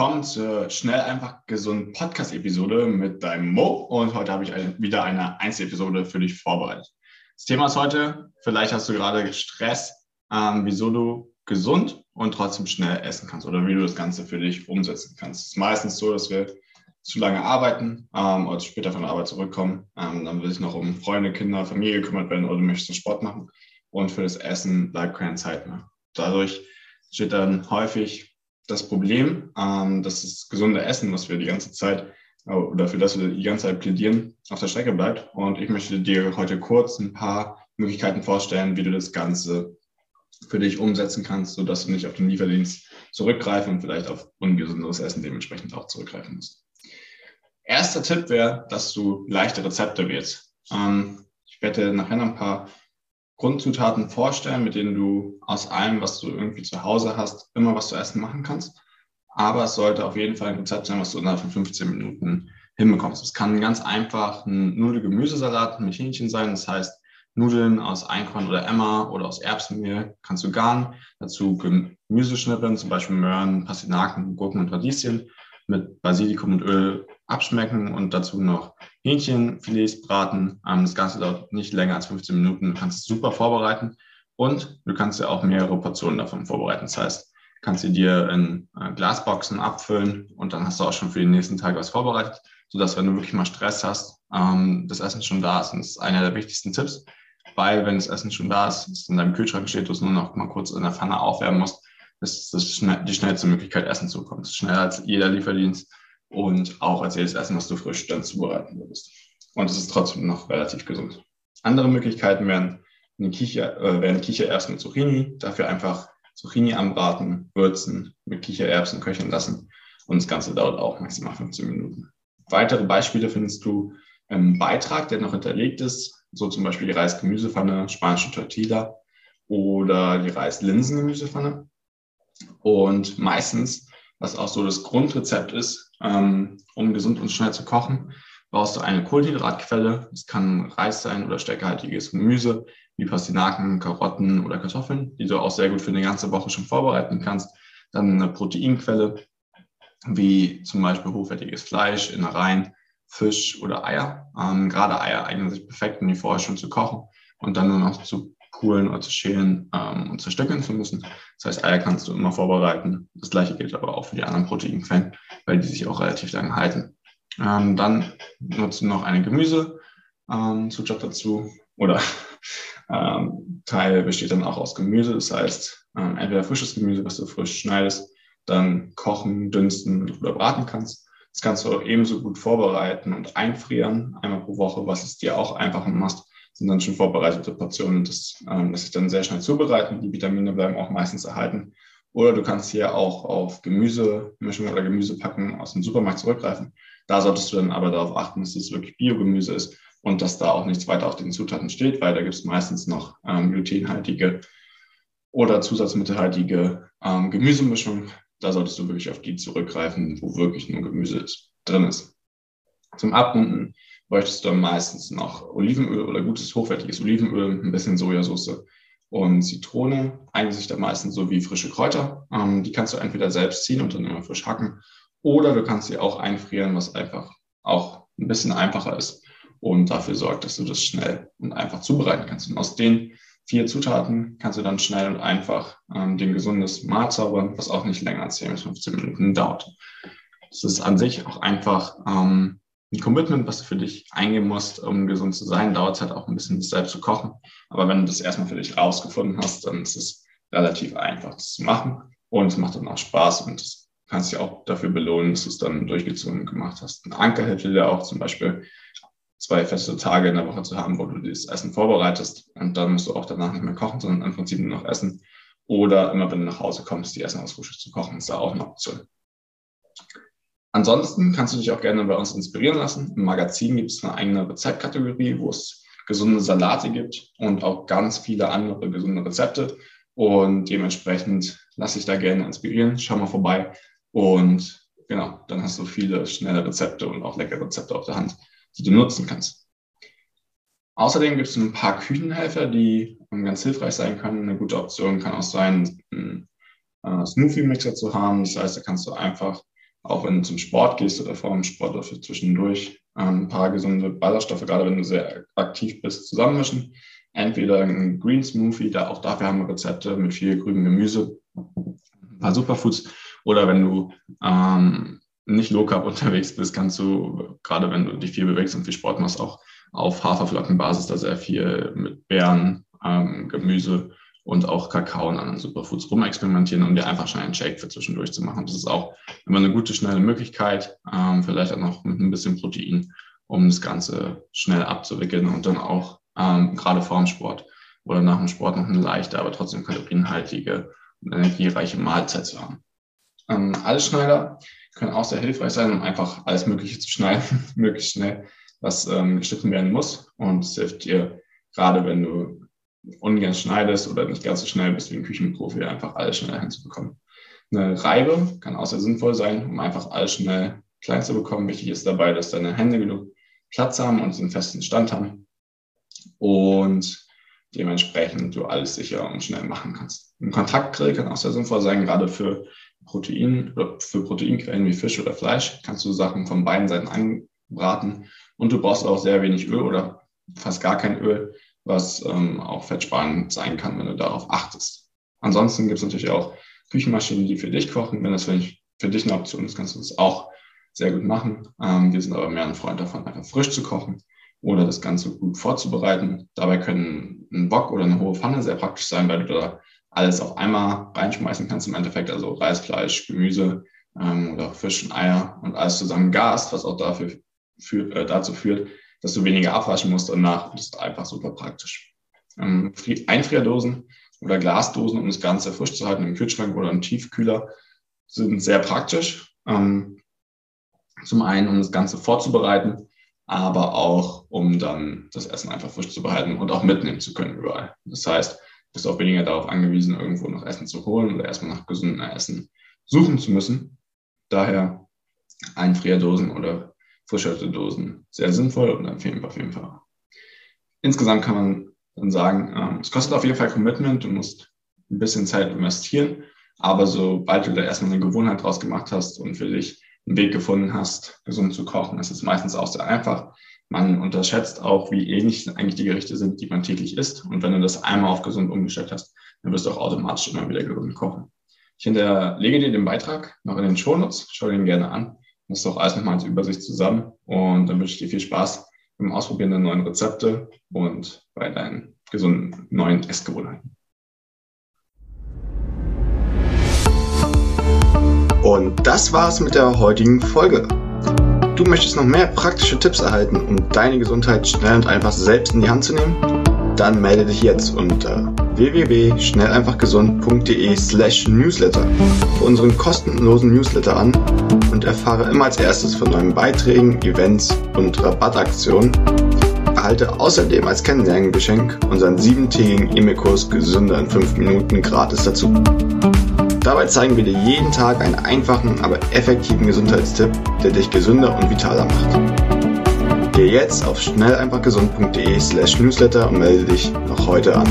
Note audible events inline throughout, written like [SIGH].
Willkommen zur Schnell einfach gesund Podcast-Episode mit deinem Mo und heute habe ich eine, wieder eine Einzelepisode für dich vorbereitet. Das Thema ist heute, vielleicht hast du gerade Stress, ähm, wieso du gesund und trotzdem schnell essen kannst oder wie du das Ganze für dich umsetzen kannst. Es ist meistens so, dass wir zu lange arbeiten ähm, oder später von der Arbeit zurückkommen. Ähm, dann will ich noch um Freunde, Kinder, Familie gekümmert werden oder du möchtest Sport machen und für das Essen bleibt keine Zeit mehr. Dadurch steht dann häufig das Problem, ähm, dass das gesunde Essen, was wir die ganze Zeit äh, oder für das wir die ganze Zeit plädieren, auf der Strecke bleibt. Und ich möchte dir heute kurz ein paar Möglichkeiten vorstellen, wie du das Ganze für dich umsetzen kannst, sodass du nicht auf den Lieferdienst zurückgreifen und vielleicht auf ungesundes Essen dementsprechend auch zurückgreifen musst. Erster Tipp wäre, dass du leichte Rezepte wählst. Ähm, ich werde nachher noch ein paar Grundzutaten vorstellen, mit denen du aus allem, was du irgendwie zu Hause hast, immer was zu essen machen kannst. Aber es sollte auf jeden Fall ein Rezept sein, was du innerhalb von 15 Minuten hinbekommst. Es kann ganz einfach ein Nudel-Gemüsesalat mit Hähnchen sein. Das heißt, Nudeln aus Einkorn oder Emmer oder aus Erbsenmehl kannst du garen. Dazu Gemüse schnippeln, zum Beispiel Möhren, Pastinaken, Gurken und Radieschen mit Basilikum und Öl abschmecken und dazu noch Hähnchenfilets braten. Ähm, das Ganze dauert nicht länger als 15 Minuten. Du kannst es super vorbereiten und du kannst ja auch mehrere Portionen davon vorbereiten. Das heißt, kannst du dir in äh, Glasboxen abfüllen und dann hast du auch schon für den nächsten Tag was vorbereitet, sodass, wenn du wirklich mal Stress hast, ähm, das Essen schon da ist. Und das ist einer der wichtigsten Tipps, weil wenn das Essen schon da ist, es in deinem Kühlschrank steht, du es nur noch mal kurz in der Pfanne aufwärmen musst, ist das die schnellste Möglichkeit, Essen zu bekommen. Es ist schneller als jeder Lieferdienst und auch als jedes Essen, was du frisch dann zubereiten würdest. Und es ist trotzdem noch relativ gesund. Andere Möglichkeiten wären eine Kicher, äh, wären Kichererbsen mit Zucchini. Dafür einfach Zucchini anbraten, würzen, mit Kichererbsen köcheln lassen. Und das Ganze dauert auch maximal 15 Minuten. Weitere Beispiele findest du im Beitrag, der noch hinterlegt ist. So zum Beispiel die Reis-Gemüsepfanne, spanische Tortilla oder die Reis-Linsen-Gemüsepfanne. Und meistens, was auch so das Grundrezept ist, ähm, um gesund und schnell zu kochen, brauchst du eine Kohlenhydratquelle. Es kann Reis sein oder stärkehaltiges Gemüse, wie Pastinaken, Karotten oder Kartoffeln, die du auch sehr gut für eine ganze Woche schon vorbereiten kannst. Dann eine Proteinquelle, wie zum Beispiel hochwertiges Fleisch, Innereien, Fisch oder Eier. Ähm, gerade Eier eignen sich perfekt, um die vorher schon zu kochen und dann nur noch zu poolen oder zu schälen ähm, und zerstückeln zu müssen. Das heißt, Eier kannst du immer vorbereiten. Das gleiche gilt aber auch für die anderen Proteinquellen, weil die sich auch relativ lange halten. Ähm, dann du noch eine Gemüsezutat ähm, dazu oder [LAUGHS] ähm, Teil besteht dann auch aus Gemüse. Das heißt, ähm, entweder frisches Gemüse, was du frisch schneidest, dann kochen, dünsten oder braten kannst. Das kannst du ebenso gut vorbereiten und einfrieren, einmal pro Woche, was es dir auch einfacher macht sind dann schon vorbereitete Portionen. Das ähm, lässt sich dann sehr schnell zubereiten. Die Vitamine bleiben auch meistens erhalten. Oder du kannst hier auch auf Gemüsemischungen oder Gemüsepacken aus dem Supermarkt zurückgreifen. Da solltest du dann aber darauf achten, dass es wirklich Biogemüse ist und dass da auch nichts weiter auf den Zutaten steht, weil da gibt es meistens noch ähm, glutenhaltige oder zusatzmittelhaltige ähm, Gemüsemischungen. Da solltest du wirklich auf die zurückgreifen, wo wirklich nur Gemüse ist, drin ist. Zum Abrunden bräuchtest du meistens noch Olivenöl oder gutes, hochwertiges Olivenöl, ein bisschen Sojasauce und Zitrone. Eignen sich da meistens so wie frische Kräuter. Ähm, die kannst du entweder selbst ziehen und dann immer frisch hacken oder du kannst sie auch einfrieren, was einfach auch ein bisschen einfacher ist und dafür sorgt, dass du das schnell und einfach zubereiten kannst. Und aus den vier Zutaten kannst du dann schnell und einfach ähm, den gesundes Mahl zaubern, was auch nicht länger als 10 bis 15 Minuten dauert. Das ist an sich auch einfach ähm, ein Commitment, was du für dich eingehen musst, um gesund zu sein. Dauert es halt auch ein bisschen, das selbst zu kochen. Aber wenn du das erstmal für dich rausgefunden hast, dann ist es relativ einfach, das zu machen. Und es macht dann auch Spaß und das kannst dich auch dafür belohnen, dass du es dann durchgezogen gemacht hast. Ein Anker hilft dir auch zum Beispiel zwei feste Tage in der Woche zu haben, wo du das Essen vorbereitest und dann musst du auch danach nicht mehr kochen, sondern im Prinzip nur noch essen oder immer wenn du nach Hause kommst, die Essen aus Frühstück zu kochen, ist da auch eine Option. Ansonsten kannst du dich auch gerne bei uns inspirieren lassen. Im Magazin gibt es eine eigene Rezeptkategorie, wo es gesunde Salate gibt und auch ganz viele andere gesunde Rezepte. Und dementsprechend lass dich da gerne inspirieren. Schau mal vorbei. Und genau, dann hast du viele schnelle Rezepte und auch leckere Rezepte auf der Hand, die du nutzen kannst. Außerdem gibt es ein paar Küchenhelfer, die ganz hilfreich sein können. Eine gute Option kann auch sein, einen äh, Smoothie-Mixer zu haben. Das heißt, da kannst du einfach auch wenn du zum Sport gehst oder vor dem Sport oder für zwischendurch ähm, ein paar gesunde Ballaststoffe, gerade wenn du sehr aktiv bist, zusammenmischen. Entweder ein Green Smoothie, da auch dafür haben wir Rezepte mit viel grünem Gemüse, ein paar Superfoods. Oder wenn du ähm, nicht low carb [LAUGHS] unterwegs bist, kannst du, gerade wenn du dich viel bewegst und viel Sport machst, auch auf Haferflockenbasis da sehr viel mit Beeren, ähm, Gemüse und auch Kakao und anderen Superfoods rumexperimentieren, um dir einfach schnell einen Shake für zwischendurch zu machen. Das ist auch immer eine gute, schnelle Möglichkeit, ähm, vielleicht auch noch mit ein bisschen Protein, um das Ganze schnell abzuwickeln und dann auch ähm, gerade vor dem Sport oder nach dem Sport noch eine leichte, aber trotzdem kalorienhaltige und energiereiche Mahlzeit zu haben. Ähm, Allesschneider können auch sehr hilfreich sein, um einfach alles Mögliche zu schneiden, [LAUGHS] möglichst schnell, was ähm, geschnitten werden muss. Und es hilft dir, gerade wenn du ungern schneidest oder nicht ganz so schnell bist wie ein Küchenprofi, einfach alles schnell hinzubekommen. Eine Reibe kann auch sehr sinnvoll sein, um einfach alles schnell klein zu bekommen. Wichtig ist dabei, dass deine Hände genug Platz haben und einen festen Stand haben und dementsprechend du alles sicher und schnell machen kannst. Ein Kontaktgrill kann auch sehr sinnvoll sein, gerade für Protein oder für Proteinquellen wie Fisch oder Fleisch kannst du Sachen von beiden Seiten anbraten und du brauchst auch sehr wenig Öl oder fast gar kein Öl, was ähm, auch fettsparend sein kann, wenn du darauf achtest. Ansonsten gibt es natürlich auch Küchenmaschinen, die für dich kochen. Wenn das für dich, für dich eine Option ist, kannst du das auch sehr gut machen. Ähm, wir sind aber mehr ein Freund davon, einfach frisch zu kochen oder das Ganze gut vorzubereiten. Dabei können ein Wok oder eine hohe Pfanne sehr praktisch sein, weil du da alles auf einmal reinschmeißen kannst im Endeffekt, also Reis, Fleisch, Gemüse ähm, oder Fisch und Eier und alles zusammen gast, was auch dafür führt, äh, dazu führt, dass du weniger abwaschen musst danach. Das ist einfach super praktisch. Ähm, Einfrierdosen oder Glasdosen, um das Ganze frisch zu halten im Kühlschrank oder im Tiefkühler, sind sehr praktisch. Ähm, zum einen, um das Ganze vorzubereiten, aber auch, um dann das Essen einfach frisch zu behalten und auch mitnehmen zu können überall. Das heißt, du bist auch weniger darauf angewiesen, irgendwo noch Essen zu holen oder erstmal nach gesundem Essen suchen zu müssen. Daher Einfrierdosen oder verschüttete Dosen sehr sinnvoll und empfehlen auf jeden Fall. Insgesamt kann man dann sagen, ähm, es kostet auf jeden Fall Commitment, du musst ein bisschen Zeit investieren, aber sobald du da erstmal eine Gewohnheit draus gemacht hast und für dich einen Weg gefunden hast, gesund zu kochen, ist es meistens auch sehr einfach. Man unterschätzt auch, wie ähnlich eigentlich die Gerichte sind, die man täglich isst. Und wenn du das einmal auf gesund umgestellt hast, dann wirst du auch automatisch immer wieder gesund kochen. Ich hinterlege dir den Beitrag noch in den Shownotes. Schau den gerne an. Das ist auch alles nochmal als Übersicht zusammen. Und dann wünsche ich dir viel Spaß beim Ausprobieren der neuen Rezepte und bei deinen gesunden neuen Essgewohnheiten. Und das war's mit der heutigen Folge. Du möchtest noch mehr praktische Tipps erhalten, um deine Gesundheit schnell und einfach selbst in die Hand zu nehmen? Dann melde dich jetzt unter www.schnelleinfachgesund.de slash newsletter für unseren kostenlosen Newsletter an und erfahre immer als erstes von neuen Beiträgen, Events und Rabattaktionen. Erhalte außerdem als Kennenlerngeschenk unseren siebentägigen E-Mail-Kurs Gesünder in 5 Minuten gratis dazu. Dabei zeigen wir dir jeden Tag einen einfachen, aber effektiven Gesundheitstipp, der dich gesünder und vitaler macht. Gehe jetzt auf schnelleinfachgesund.de slash newsletter und melde dich noch heute an.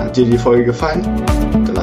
Hat dir die Folge gefallen?